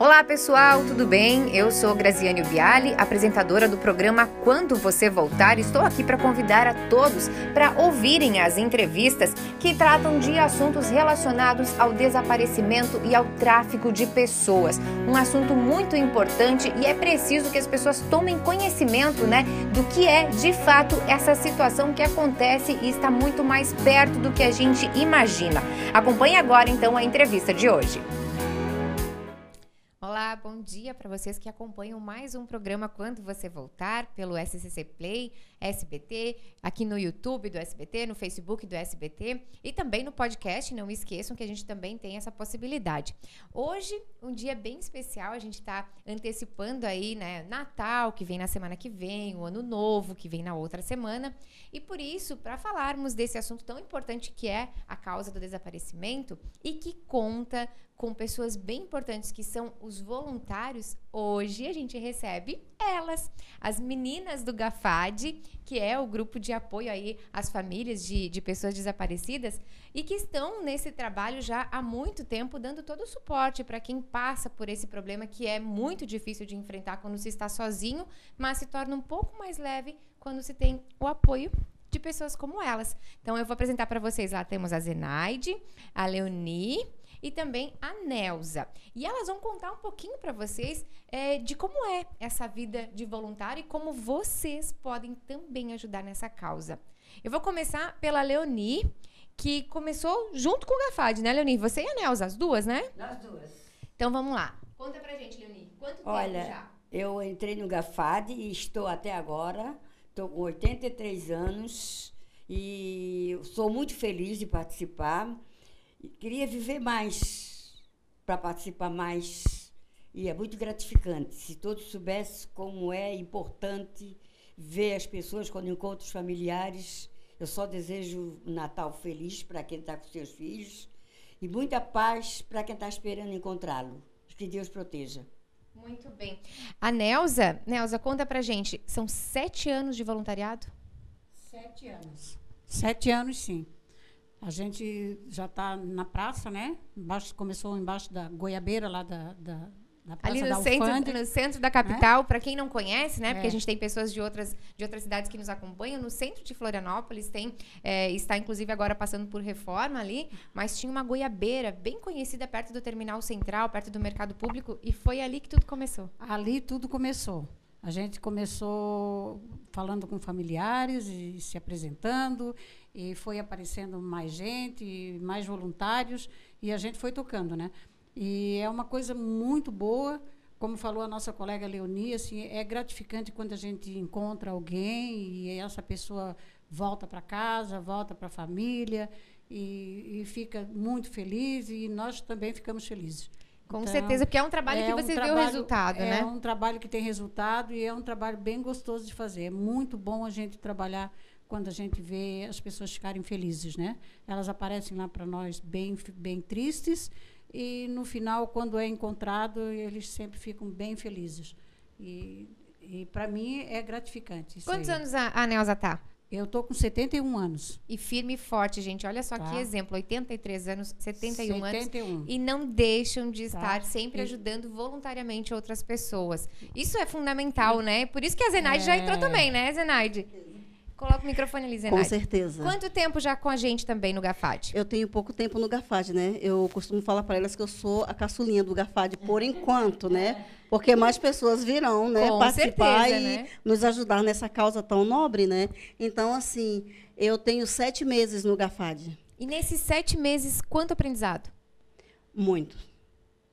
Olá pessoal, tudo bem? Eu sou Graziane Biali, apresentadora do programa Quando Você Voltar. Estou aqui para convidar a todos para ouvirem as entrevistas que tratam de assuntos relacionados ao desaparecimento e ao tráfico de pessoas. Um assunto muito importante e é preciso que as pessoas tomem conhecimento, né, do que é de fato essa situação que acontece e está muito mais perto do que a gente imagina. Acompanhe agora então a entrevista de hoje. Olá, bom dia para vocês que acompanham mais um programa Quando Você Voltar pelo SCC Play, SBT, aqui no YouTube do SBT, no Facebook do SBT e também no podcast. Não esqueçam que a gente também tem essa possibilidade. Hoje, um dia bem especial, a gente está antecipando aí, né, Natal, que vem na semana que vem, o Ano Novo, que vem na outra semana. E por isso, para falarmos desse assunto tão importante que é a causa do desaparecimento e que conta com pessoas bem importantes que são os voluntários, hoje a gente recebe elas, as meninas do GAFAD, que é o grupo de apoio aí às famílias de, de pessoas desaparecidas e que estão nesse trabalho já há muito tempo, dando todo o suporte para quem passa por esse problema que é muito difícil de enfrentar quando se está sozinho, mas se torna um pouco mais leve quando se tem o apoio de pessoas como elas. Então eu vou apresentar para vocês lá temos a Zenaide, a Leonie e também a Nelza. E elas vão contar um pouquinho para vocês é, de como é essa vida de voluntário e como vocês podem também ajudar nessa causa. Eu vou começar pela Leonie, que começou junto com o Gafad, né, Leonie? Você e a Nelza, as duas, né? Nós duas. Então vamos lá. Conta pra gente, Leonie. Quanto Olha, tempo já? eu entrei no Gafad e estou até agora. Estou com 83 anos e sou muito feliz de participar. Queria viver mais para participar mais. E é muito gratificante. Se todos soubessem como é importante ver as pessoas quando encontram os familiares. Eu só desejo um Natal feliz para quem está com seus filhos e muita paz para quem está esperando encontrá-lo. Que Deus proteja. Muito bem. A Nelza, Nelza, conta pra gente. São sete anos de voluntariado? Sete anos. Sete anos, sim. A gente já está na praça, né? Embaixo, começou embaixo da goiabeira lá da, da, Ali no centro, no centro da capital, para quem não conhece, né? Porque É. a gente tem pessoas de outras, de outras cidades que nos acompanham. No centro de Florianópolis tem, é, está inclusive agora passando por reforma ali, mas tinha uma goiabeira bem conhecida perto do terminal central, perto do mercado público, e foi ali que tudo começou. Ali tudo começou. A gente começou falando com familiares e se apresentando, e foi aparecendo mais gente, mais voluntários, e a gente foi tocando, né? E é uma coisa muito boa, como falou a nossa colega Leonia, assim, é gratificante quando a gente encontra alguém e essa pessoa volta para casa, volta para a família e, e fica muito feliz e nós também ficamos felizes. Com Então, certeza, porque é um trabalho que um você vê o trabalho- resultado, é né? um trabalho que tem resultado e é um trabalho bem gostoso de fazer. É muito bom a gente trabalhar quando a gente vê as pessoas ficarem felizes, né? Elas aparecem lá para nós bem, bem tristes e no final, quando é encontrado, eles sempre ficam bem felizes. E, e para mim é gratificante. isso Quantos aí. anos a, a Nelza tá? Eu tô com 71 anos. E firme e forte, gente. Olha só Tá. que exemplo. 83 anos, 71 anos. 71. e não deixam de Tá. estar sempre E- ajudando voluntariamente outras pessoas. Isso é fundamental, né? Por isso que a Zenaide já É. entrou também, né, Zenaide? Coloca o microfone ali, Com Zenaide. certeza. Quanto tempo já com a gente também no Gafad? Eu tenho pouco tempo no Gafad, né? Eu costumo falar para elas que eu sou a caçulinha do Gafad por enquanto, né? Porque mais pessoas virão, né? Com participar certeza, e né? nos ajudar nessa causa tão nobre, né? Então, assim, eu tenho sete meses no Gafad. E nesses sete meses, quanto aprendizado? Muito.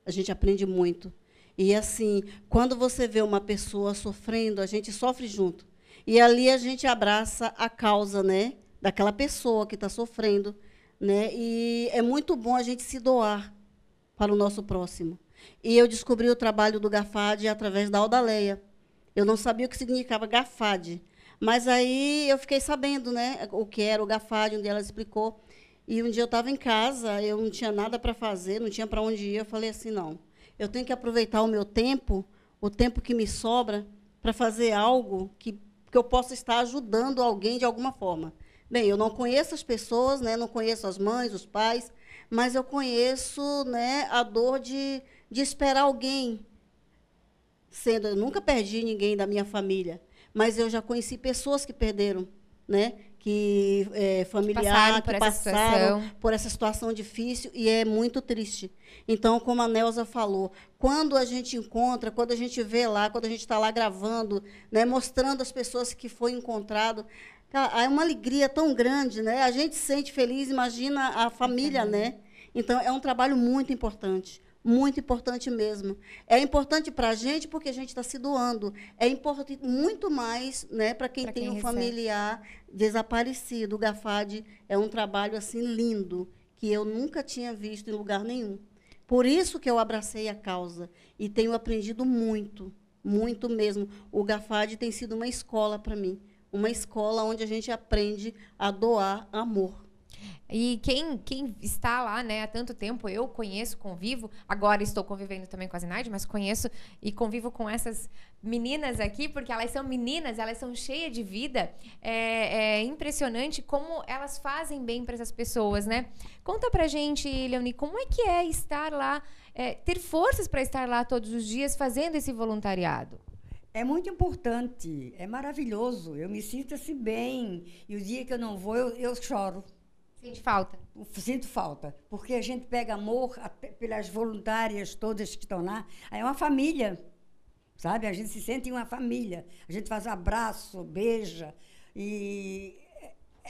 A gente aprende muito. E assim, quando você vê uma pessoa sofrendo, a gente sofre junto. E ali a gente abraça a causa, né, daquela pessoa que está sofrendo, né? E é muito bom a gente se doar para o nosso próximo. E eu descobri o trabalho do Gafad através da Aldaleia. Eu não sabia o que significava Gafad, mas aí eu fiquei sabendo, né, o que era o Gafad, onde ela explicou. E um dia eu estava em casa, eu não tinha nada para fazer, não tinha para onde ir. Eu falei assim: não, eu tenho que aproveitar o meu tempo, o tempo que me sobra, para fazer algo que, que eu possa estar ajudando alguém de alguma forma. Bem, eu não conheço as pessoas, né, não conheço as mães, os pais, mas eu conheço né, a dor de, de esperar alguém sendo, eu nunca perdi ninguém da minha família, mas eu já conheci pessoas que perderam, né? Que é, familiar, passaram por que essa passaram situação. por essa situação difícil e é muito triste. Então, como a Nelza falou, quando a gente encontra, quando a gente vê lá, quando a gente está lá gravando, né, mostrando as pessoas que foi encontrado, cara, é uma alegria tão grande, né? A gente se sente feliz, imagina a família, né? Então, é um trabalho muito importante. Muito importante mesmo. É importante para a gente porque a gente está se doando. É importante muito mais né, para quem Pra tem quem um recebe. familiar desaparecido. O Gafad é um trabalho assim lindo que eu nunca tinha visto em lugar nenhum. Por isso que eu abracei a causa e tenho aprendido muito, muito mesmo. O Gafad tem sido uma escola para mim, uma escola onde a gente aprende a doar amor. E quem, quem está lá, né, há tanto tempo, eu conheço, convivo, agora estou convivendo também com a Zinaide, mas conheço e convivo com essas meninas aqui, porque elas são meninas, elas são cheias de vida. É, é impressionante como elas fazem bem para essas pessoas, né? Conta pra gente, Leoni, como é que é estar lá, é, ter forças para estar lá todos os dias fazendo esse voluntariado? É muito importante, é maravilhoso. Eu me sinto assim bem. E o dia que eu não vou, eu, eu choro. Sente falta? Sinto falta. Porque a gente pega amor pelas voluntárias todas que estão lá. É uma família, sabe? A gente se sente uma família. A gente faz abraço, beija. E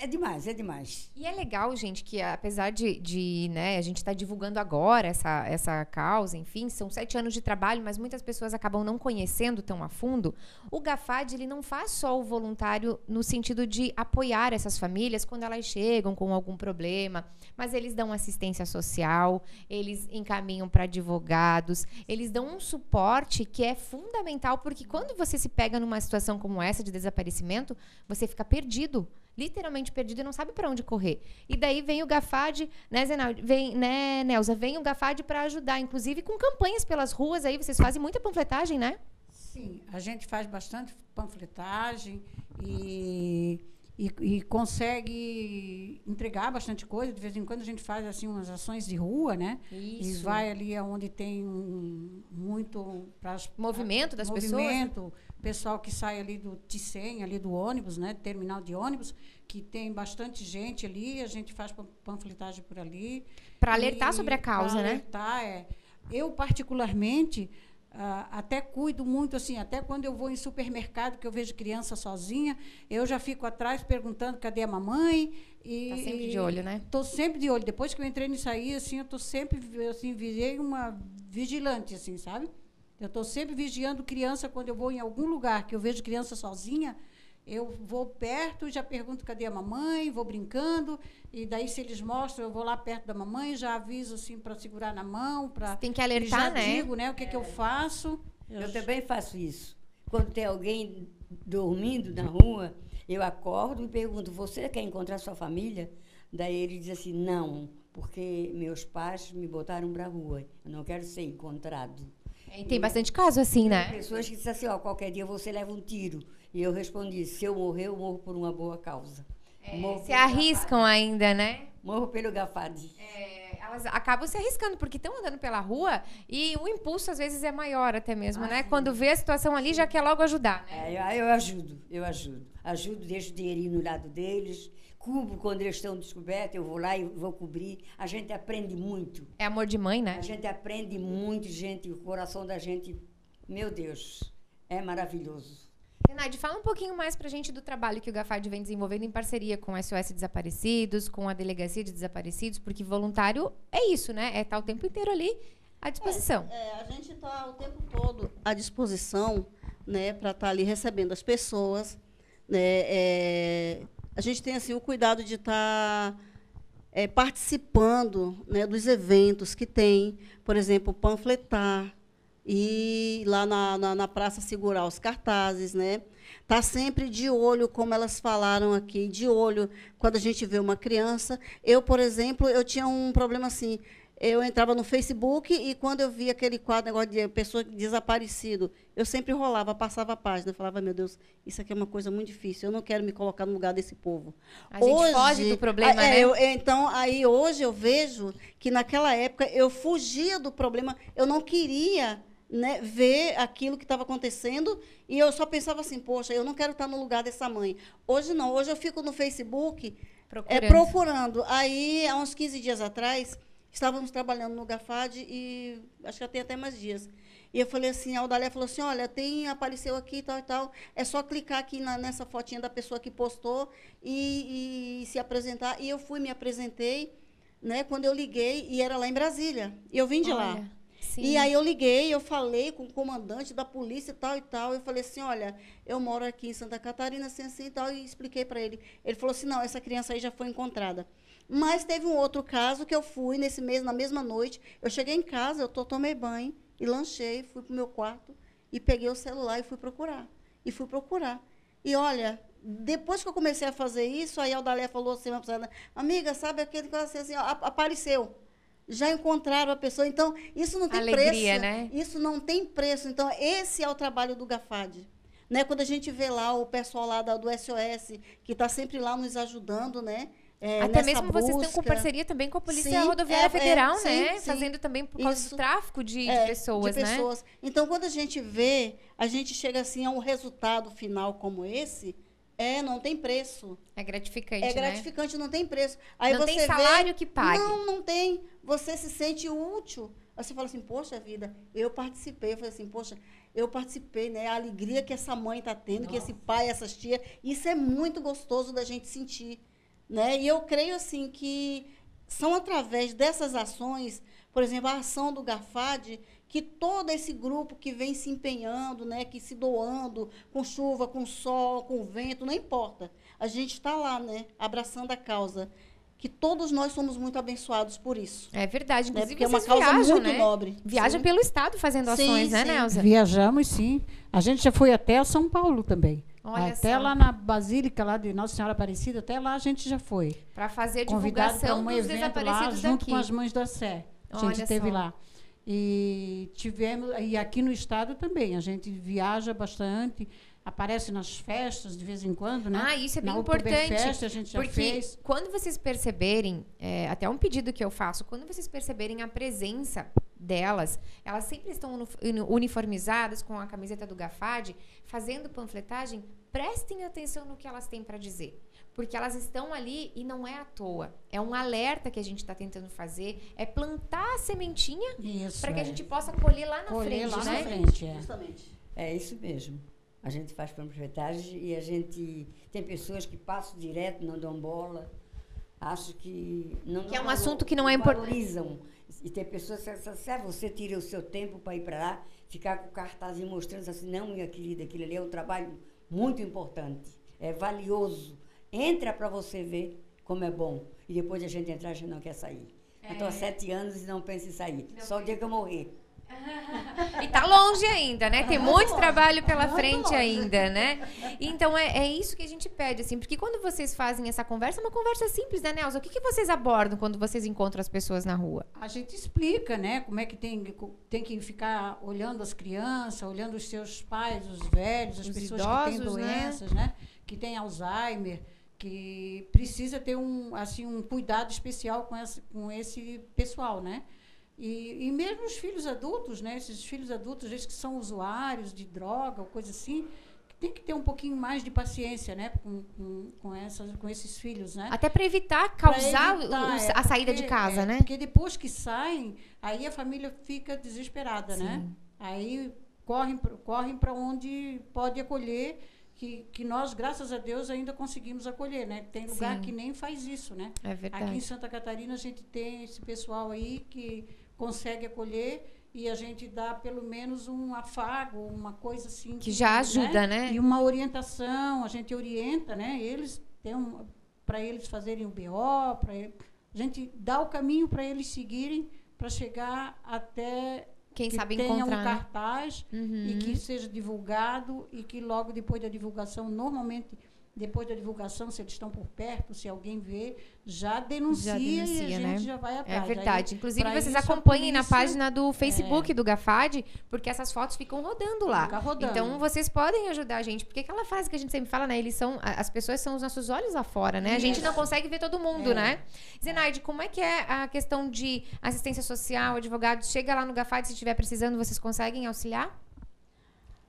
é, demais, é demais. E é legal, gente, que apesar de, de né, a gente estar divulgando agora essa, essa causa, enfim, são sete anos de trabalho, mas muitas pessoas acabam não conhecendo tão a fundo. O GAFAD, ele não faz só o voluntário no sentido de apoiar essas famílias quando elas chegam com algum problema, mas eles dão assistência social, eles encaminham para advogados, eles dão um suporte que é fundamental, porque quando você se pega numa situação como essa de desaparecimento, você fica perdido literalmente perdido e não sabe para onde correr. E daí vem o Gafad, né, Zenaldi? Vem, né, Nelza? Vem o Gafad para ajudar, inclusive com campanhas pelas ruas aí. Vocês fazem muita panfletagem, né? Sim, a gente faz bastante panfletagem e, e, e consegue entregar bastante coisa. De vez em quando a gente faz assim umas ações de rua, né? E Isso. vai ali onde tem um, muito pras, Movimento das pessoas, né? movimento, pessoal que sai ali do Ticem, ali do ônibus, né? Terminal de ônibus, que tem bastante gente ali. A gente faz pan- panfletagem por ali. Para alertar E sobre a causa, né? alertar, é. Eu, particularmente, ah, até cuido muito, assim, até quando eu vou em supermercado, que eu vejo criança sozinha, eu já fico atrás perguntando cadê a mamãe. E, Tá sempre de olho, né? Estou sempre de olho. Depois que eu entrei nisso aí, assim, eu estou sempre, assim, virei uma vigilante, assim, sabe? Eu estou sempre vigiando criança quando eu vou em algum lugar que eu vejo criança sozinha. Eu vou perto, já pergunto cadê a mamãe, vou brincando, e daí se eles mostram, eu vou lá perto da mamãe, já aviso assim para segurar na mão, para Tem que alertar, já né? digo, né, o que que eu faço. Eu também faço isso. Quando tem alguém dormindo na rua, eu acordo e pergunto: Você quer encontrar sua família? Daí ele diz assim: Não, porque meus pais me botaram para a rua. Eu não quero ser encontrado. E tem bastante caso assim, Tem né? pessoas que dizem assim: Ó, qualquer dia você leva um tiro. E eu respondi: Se eu morrer, eu morro por uma boa causa. morro, Se arriscam ainda, né? Gafade. morro pelo Gafade. É, elas acabam se arriscando, porque estão andando pela rua e o impulso às vezes é maior até mesmo, né? Quando vê a situação ali, já quer logo ajudar, né? É, eu, eu ajudo, eu ajudo. Ajudo, deixo o dinheirinho no lado deles, cubro quando eles estão descobertos, eu vou lá e vou cobrir. A gente aprende muito. É amor de mãe, né? A gente aprende muito, gente. O coração da gente, meu Deus, é maravilhoso. Renaide, fala um pouquinho mais pra gente do trabalho que o Gafad vem desenvolvendo em parceria com SOS Desaparecidos, com a Delegacia de Desaparecidos, porque voluntário é isso, né? É estar o tempo inteiro ali à disposição. É, a gente está o tempo todo à disposição né, para estar ali recebendo as pessoas. Né, é, a gente tem assim, o cuidado de estar é, participando né, dos eventos que tem, por exemplo, panfletar, e lá na, na, na praça segurar os cartazes, né? Tá sempre de olho, como elas falaram aqui, de olho quando a gente vê uma criança. Eu, por exemplo, eu tinha um problema assim. eu entrava no Facebook e quando eu via aquele quadro, negócio de pessoa desaparecido, eu sempre rolava, passava a página, falava, meu Deus, isso aqui é uma coisa muito difícil, eu não quero me colocar no lugar desse povo. A gente hoje, foge do problema, é, né? Eu, então, aí hoje eu vejo que naquela época eu fugia do problema, eu não queria né, ver aquilo que estava acontecendo e eu só pensava assim, poxa, eu não quero estar no lugar dessa mãe. Hoje não, hoje eu fico no Facebook procurando. É, procurando. Aí, há uns 15 dias atrás, estávamos trabalhando no Gafad e acho que já tem até mais dias. E eu falei assim, a Audália falou assim, olha, tem, apareceu aqui tal e tal, é só clicar aqui na, nessa fotinha da pessoa que postou e, e, se apresentar. E eu fui, me apresentei, né, quando eu liguei, e era lá em Brasília. E eu vim de olha, lá. Sim. E aí eu liguei, eu falei com o comandante da polícia e tal e tal. Eu falei assim, olha, eu moro aqui em Santa Catarina, assim, assim e tal, e expliquei para ele. Ele falou assim, não, essa criança aí já foi encontrada. Mas teve um outro caso que eu fui nesse mês, na mesma noite. Eu cheguei em casa, eu tomei banho e lanchei, fui para o meu quarto e peguei o celular e fui procurar. E fui procurar. E olha, depois que eu comecei a fazer isso, aí a Aldalé falou assim, amiga, sabe aquele que assim, assim apareceu. Já encontraram a pessoa. Então, isso não tem Alegria, preço. Né? Isso não tem preço. Então, esse é o trabalho do GAFAD. Né? Quando a gente vê lá o pessoal lá do SOS, que está sempre lá nos ajudando, né? É, Até mesmo busca. vocês estão com parceria também com a Polícia sim, Rodoviária é, é Federal, é, né? Sim, Fazendo também por causa Isso, do tráfico de, de é, pessoas, de né? pessoas. Então, quando a gente vê, a gente chega assim a um resultado final como esse, é, não tem preço. É gratificante, É gratificante, né? não tem preço. Aí não você tem salário vê, que pague. Não, não tem. Você se sente útil. Aí você fala assim, poxa vida, eu participei. Eu falei assim, poxa, eu participei, né? A alegria que essa mãe está tendo, Nossa. que esse pai, essas tias, isso é muito gostoso da gente sentir. Né? E eu creio assim que são através dessas ações, por exemplo, a ação do GAFAD, que todo esse grupo que vem se empenhando, né, que se doando, com chuva, com sol, com vento, não importa. A gente está lá, né, abraçando a causa. Que todos nós somos muito abençoados por isso. É verdade. Né? Inclusive, né? Porque é uma causa viajam, muito né? nobre. Viaja pelo estado fazendo ações, sim, né, Nelza? Viajamos, sim. A gente já foi até São Paulo também. Olha até só. lá na Basílica lá de Nossa Senhora Aparecida, até lá a gente já foi. Para fazer a divulgação um dos desaparecidos lá, junto com as Mães da Sé. A gente esteve lá. E tivemos e aqui no estado também, a gente viaja bastante, aparece nas festas de vez em quando, né? Ah, isso é bem Na importante. Festa, a gente já porque fez. quando vocês perceberem, é, até um pedido que eu faço, quando vocês perceberem a presença delas, elas sempre estão uniformizadas com a camiseta do Gafad, fazendo panfletagem, prestem atenção no que elas têm para dizer. Porque elas estão ali e não é à toa. É um alerta que a gente está tentando fazer, é plantar a sementinha para que é. a gente possa colher lá na colher frente. Lá né? na frente, é. Justamente. É isso mesmo. A gente faz panfletagem e a gente tem pessoas que passam direto, não dão bola. Acho que não que é um assunto que não é importante. E tem pessoas que se é você tira o seu tempo para ir para lá, ficar com o cartaz mostrando assim, não, minha querida, aquilo ali é um trabalho muito importante, é valioso. Entra para você ver como é bom. E depois a gente entrar, a gente não quer sair. É. Eu estou há sete anos e não penso em sair. Não Só o dia que eu morrer. e tá longe ainda, né? Tem muito trabalho pela frente ainda, né? Então é, é isso que a gente pede, assim, porque quando vocês fazem essa conversa, é uma conversa simples, né, Nelson? O que, que vocês abordam quando vocês encontram as pessoas na rua? A gente explica, né? Como é que tem, tem que ficar olhando as crianças, olhando os seus pais, os velhos, as os pessoas idosos, que têm né? doenças, né? né? Que têm Alzheimer que precisa ter um assim um cuidado especial com esse, com esse pessoal, né? E, e mesmo os filhos adultos, né? Esses filhos adultos, esses que são usuários de droga ou coisa assim, tem que ter um pouquinho mais de paciência, né, com, com, com, essas, com esses filhos, né? Até para evitar causar evitar, é, a saída porque, de casa, é, né? Porque depois que saem, aí a família fica desesperada, né? Sim. né? Aí correm, correm para onde pode acolher que, que nós, graças a Deus, ainda conseguimos acolher, né? Tem lugar Sim. que nem faz isso, né? É verdade. Aqui em Santa Catarina a gente tem esse pessoal aí que consegue acolher e a gente dá pelo menos um afago, uma coisa assim que, já ajuda, né? né? E uma orientação, a gente orienta, né? Eles têm um, para eles fazerem o BO, para a gente dá o caminho para eles seguirem para chegar até quem que sabe tenha encontrar, um né? cartaz né? uhum. e que seja divulgado e que logo depois da divulgação normalmente depois da divulgação, se eles estão por perto, se alguém vê, já denuncia, Já e a denuncia, gente né? já vai atrás. É verdade. Aí, Inclusive, vocês isso, acompanhem na página do Facebook do Gafad, porque essas fotos ficam rodando lá. Fica rodando. Então, vocês podem ajudar a gente. Porque aquela frase que a gente sempre fala, né? Eles são. As pessoas são os nossos olhos lá fora, né? A gente não consegue ver todo mundo, É. né? Zenaide, como é que é a questão de assistência social, advogados? Chega lá no Gafad, se estiver precisando, vocês conseguem auxiliar?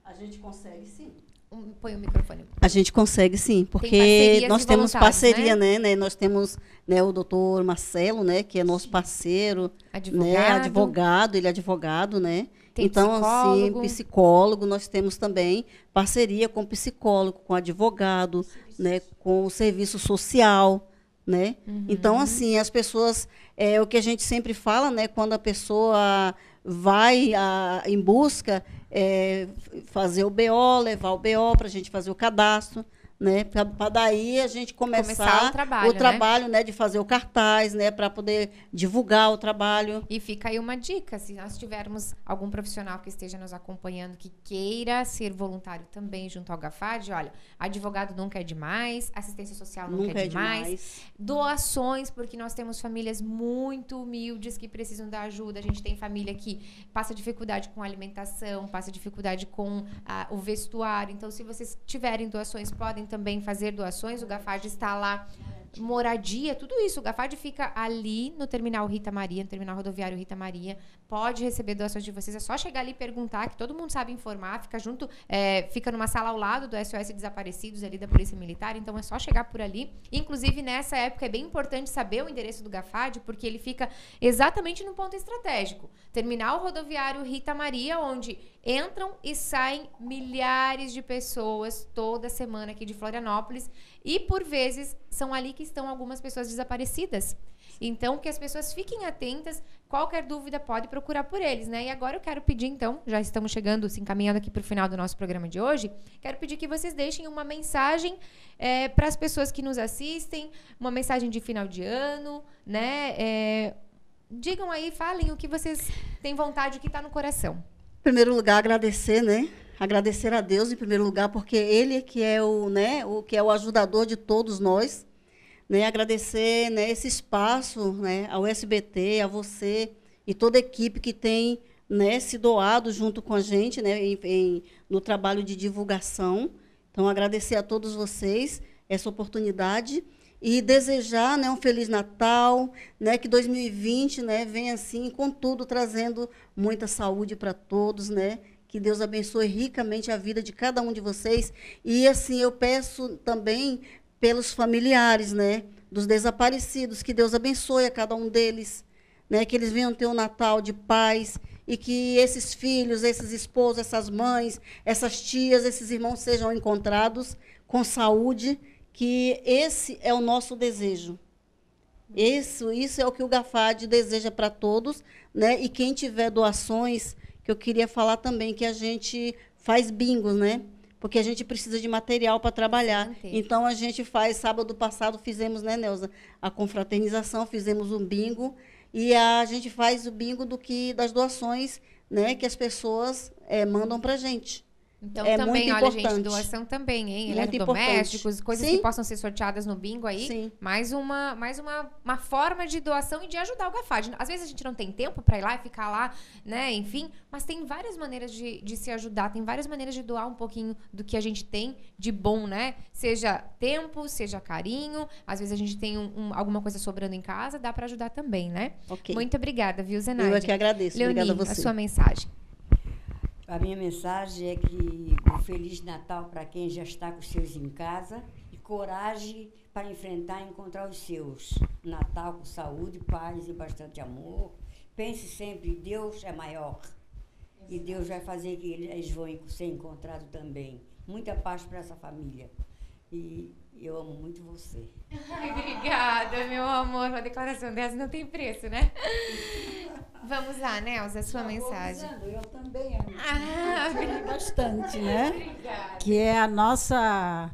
A gente consegue sim. Um, põe o microfone. A gente consegue sim, porque de nós temos voluntários, parceria, né? né? Nós temos né, o doutor Marcelo, né? Que é nosso parceiro, Advogado. né? Advogado, ele é advogado, né? Tem então, psicólogo. assim, psicólogo, nós temos também parceria com psicólogo, com advogado, né? Com o serviço social, né? Uhum. Então, assim, as pessoas, é o que a gente sempre fala, né? Quando a pessoa vai a, em busca é, fazer o BO, levar o BO para a gente fazer o cadastro, né? Para daí a gente começar, Começar o trabalho, o né? trabalho, né? De fazer o cartaz, né? Para poder divulgar o trabalho. E fica aí uma dica, se nós tivermos algum profissional que esteja nos acompanhando que queira ser voluntário também junto ao GAFAD, olha, advogado nunca é demais, assistência social nunca, Nunca é, é demais, demais. doações, porque nós temos famílias muito humildes que precisam da ajuda, a gente tem família que passa dificuldade com alimentação, passa dificuldade com ah, o vestuário, então se vocês tiverem doações, podem também fazer doações, o GAFAD está lá moradia, tudo isso. O Gafad fica ali no terminal Rita Maria, no terminal rodoviário Rita Maria. Pode receber doações de vocês. É só chegar ali e perguntar, que todo mundo sabe informar. Fica junto, é, fica numa sala ao lado do SOS Desaparecidos ali da Polícia Militar. Então é só chegar por ali. Inclusive, nessa época é bem importante saber o endereço do Gafad, porque ele fica exatamente no ponto estratégico. Terminal rodoviário Rita Maria, onde entram e saem milhares de pessoas toda semana aqui de Florianópolis. E por vezes são ali que estão algumas pessoas desaparecidas. Então, que as pessoas fiquem atentas. Qualquer dúvida pode procurar por eles, né? E agora eu quero pedir, então, já estamos chegando, se encaminhando aqui para o final do nosso programa de hoje. Quero pedir que vocês deixem uma mensagem para as pessoas que nos assistem, uma mensagem de final de ano, né? É, digam aí, falem o que vocês têm vontade, o que está no coração. Em primeiro lugar, agradecer, né? Agradecer a Deus em primeiro lugar, porque Ele é que é o, né, o que é o ajudador de todos nós. Né? Agradecer né, esse espaço né, ao SBT, a você e toda a equipe que tem né, se doado junto com a gente né, em, em, no trabalho de divulgação. Então, agradecer a todos vocês essa oportunidade e desejar né, um Feliz Natal, né, que 2020 né, venha assim, com tudo, trazendo muita saúde para todos, né? Que Deus abençoe ricamente a vida de cada um de vocês. E assim, eu peço também pelos familiares, né? Dos desaparecidos, que Deus abençoe a cada um deles, né? Que eles venham ter um Natal de paz e que esses filhos, esses esposos, essas mães, essas tias, esses irmãos sejam encontrados com saúde, que esse é o nosso desejo. Isso, isso é o que o Gafad deseja para todos, né? E quem tiver doações, que eu queria falar também que a gente faz bingos, né? Porque a gente precisa de material para trabalhar. Manter. Então a gente faz sábado passado fizemos, né, Neuza, a confraternização, fizemos um bingo e a gente faz o bingo do que das doações, né, que as pessoas eh, mandam para gente. Então, É também, olha, gente, importante. doação também, hein? Eletrodomésticos, coisas Sim. que possam ser sorteadas no bingo aí. Sim. Mais uma, mais uma, uma forma de doação e de ajudar o Gafad. Às vezes a gente não tem tempo para ir lá e ficar lá, né? Enfim, mas tem várias maneiras de, de se ajudar, tem várias maneiras de doar um pouquinho do que a gente tem de bom, né? Seja tempo, seja carinho. Às vezes a gente tem um- um- alguma coisa sobrando em casa, dá para ajudar também, né? Ok. Muito obrigada, viu, Zenaide? Eu é que agradeço. Leonie, Obrigada a a você. sua mensagem. A minha mensagem é que um Feliz Natal para quem já está com os seus em casa e coragem para enfrentar e encontrar os seus. Natal com saúde, paz e bastante amor. Pense sempre, Deus é maior. E Deus vai fazer que eles vão ser encontrados também. Muita paz para essa família. E eu amo muito você. Ai, obrigada, meu amor. Uma declaração dessa não tem preço, né? Vamos lá, Nelza, sua mensagem. Eu também amo Ah, bastante, né? obrigada. Que é a nossa,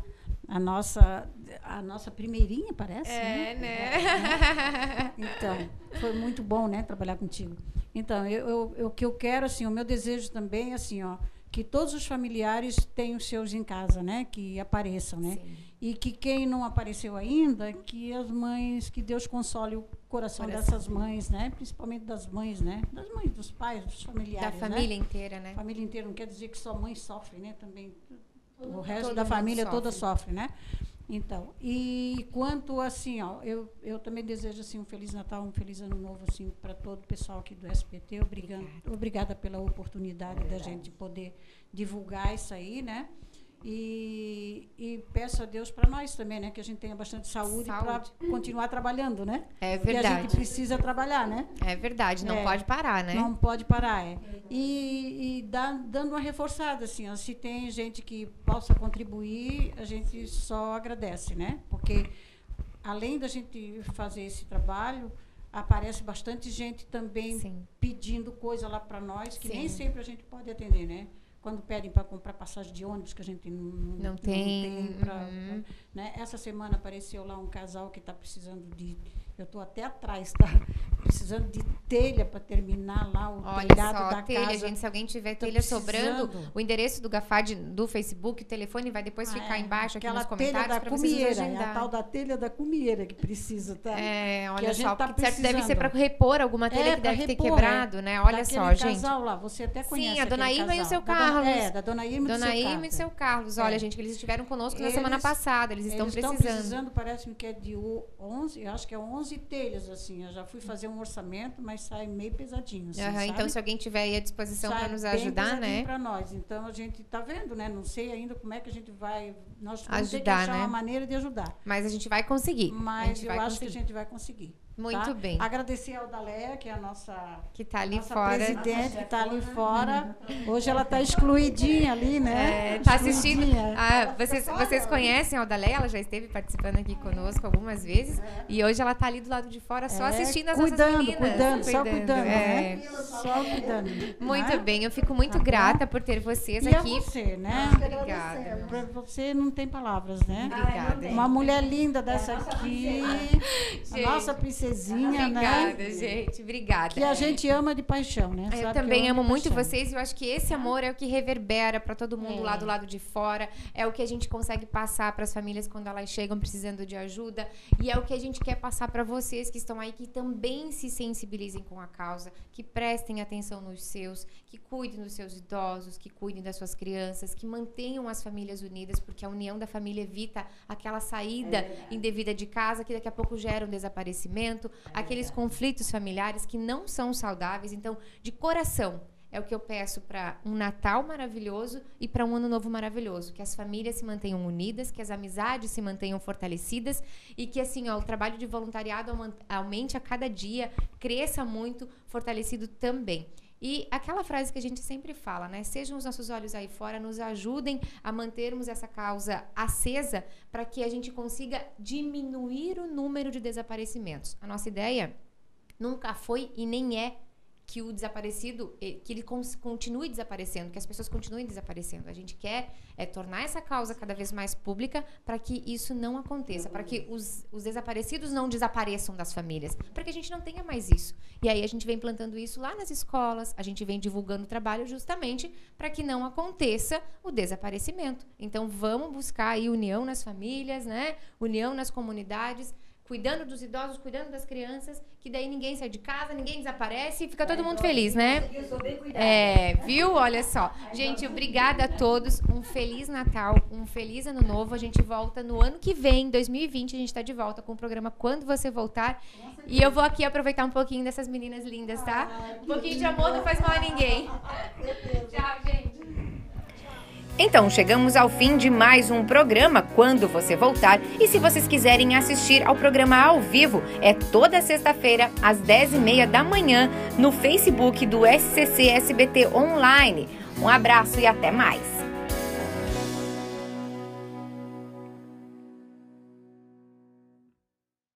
a nossa, a nossa primeirinha, parece. É, né? né? Então, foi muito bom, né, trabalhar contigo. Então, eu, eu, eu- o que eu quero, assim, o meu desejo também, assim, ó, que todos os familiares tenham seus em casa, né? Que apareçam, né? Sim. E que quem não apareceu ainda, que as mães, que Deus console o coração, Coração. dessas mães, né? Principalmente das mães, né? Das mães, dos pais, dos Da familiares, família né? inteira, né? Família inteira não quer dizer que só mãe sofre, né? Também o resto todo da família toda sofre. sofre, né? Então, e quanto assim, ó, eu, eu também desejo assim um feliz Natal, um feliz ano novo assim para todo o pessoal aqui do SPT. Obrigado, obrigada pela oportunidade da gente poder divulgar isso aí, né? E, e peço a Deus para nós também, né, que a gente tenha bastante saúde, para Saúde. continuar trabalhando, né? É Porque a verdade. gente precisa trabalhar, né? É verdade, não É. pode parar, né? Não pode parar, é. E, e dá- dando uma reforçada, assim, ó, se tem gente que possa contribuir, a gente só agradece, né? Porque além da gente fazer esse trabalho, aparece bastante gente também Sim. pedindo coisa lá para nós, que nem Sim. sempre a gente pode atender, né? Quando pedem para comprar passagem de ônibus, que a gente não, não, Não tem, pra- uhum. pra- né? Essa semana apareceu lá um casal que está precisando de. Eu estou até atrás, tá? Precisando de telha para terminar lá o Olha telhado só, da telha, casa. gente, se alguém tiver Tô telha sobrando, precisando. o endereço do Gafad do Facebook, o telefone vai depois Ah, ficar é. embaixo aqui nos comentários da para vocês cumieira, é agendar. a tal da telha da cumieira que precisa, tá? É, que olha gente só, tá porque certo deve ser precisando. para repor alguma telha É, que deve ter repor, quebrado, é. né? Olha só, gente. casal lá, você até Sim, conhece a dona Irma e o seu Da dona- Carlos. É, da dona Irma e do Dona seu Irma e Carlos. seu Carlos, É. olha, gente, que eles estiveram conosco na semana passada, eles estão Eles precisando. parece-me que é de o- 11, eu acho que é 11 telhas, assim. Eu já fui fazer um orçamento, mas sai meio pesadinho, assim, sabe? então, se alguém tiver aí à disposição para nos ajudar, né? Pra nós. Então, a gente está vendo, né? Não sei ainda como é que a gente vai... Nós vamos ter que Ajudar, achar né? uma maneira de ajudar. Mas a gente vai conseguir. Mas eu acho conseguir. que a gente vai conseguir. Muito tá? bem. Agradecer ao Daléa, que é a nossa, Que tá ali nossa fora. presidente, que está ali fora. Hoje ela está excluidinha ali, né? É, tá assistindo. Ah, vocês, vocês conhecem a Odalé? Ela já esteve participando aqui conosco algumas vezes. E hoje ela tá ali do lado de fora só É, assistindo as cuidando, nossas meninas. cuidando, só cuidando, é. né? Só cuidando. Muito né? bem, eu fico muito Tá bom? grata por ter vocês E aqui. a você, né? Obrigada. Pra você não tem palavras, né? Obrigada. Uma mulher linda dessa aqui, a Gente, nossa princesinha, Obrigada, né? gente. Obrigada. Que a gente ama de paixão, né? Eu Sabe também amo de muito vocês e eu acho que esse amor é o que reverbera para todo mundo lá do lado de fora, é o que a gente consegue passar para as famílias quando elas chegam precisando de ajuda e é o que a gente quer passar para vocês que estão aí que também se sensibilizem com a causa, que prestem atenção nos seus, que cuidem dos seus idosos, que cuidem das suas crianças, que mantenham as famílias unidas, porque a união da família evita aquela saída indevida de casa que daqui a pouco gera um desaparecimento, aqueles conflitos familiares que não são saudáveis. Então, de coração, é o que eu peço para um Natal maravilhoso e para um Ano Novo maravilhoso. Que as famílias se mantenham unidas, que as amizades se mantenham fortalecidas e que, assim, ó, o trabalho de voluntariado aumente a cada dia, cresça muito, fortalecido também. E aquela frase que a gente sempre fala, né? Sejam os nossos olhos aí fora, nos ajudem a mantermos essa causa acesa para que a gente consiga diminuir o número de desaparecimentos. A nossa ideia nunca foi e nem é que o desaparecido, que ele continue desaparecendo, que as pessoas continuem desaparecendo. A gente quer é tornar essa causa cada vez mais pública para que isso não aconteça, para que os, os desaparecidos não desapareçam das famílias, para que a gente não tenha mais isso. E aí a gente vem plantando isso lá nas escolas, a gente vem divulgando o trabalho justamente para que não aconteça o desaparecimento. Então vamos buscar aí união nas famílias, né? União nas comunidades, cuidando dos idosos, cuidando das crianças, que daí ninguém sai de casa, ninguém desaparece e fica todo mundo feliz, né? É, viu? Olha só. Gente, obrigada a todos. Um feliz Natal, um feliz ano novo. A gente volta no ano que vem, 2020, a gente tá de volta com o programa Quando Você Voltar. E eu vou aqui aproveitar um pouquinho dessas meninas lindas, tá? Um pouquinho de amor não faz mal a ninguém. Tchau, gente. Então, chegamos ao fim de mais um programa Quando Você Voltar. E se vocês quiserem assistir ao programa ao vivo, é toda sexta-feira, às 10h30 da manhã, no Facebook do SCC SBT Online. Um abraço e até mais!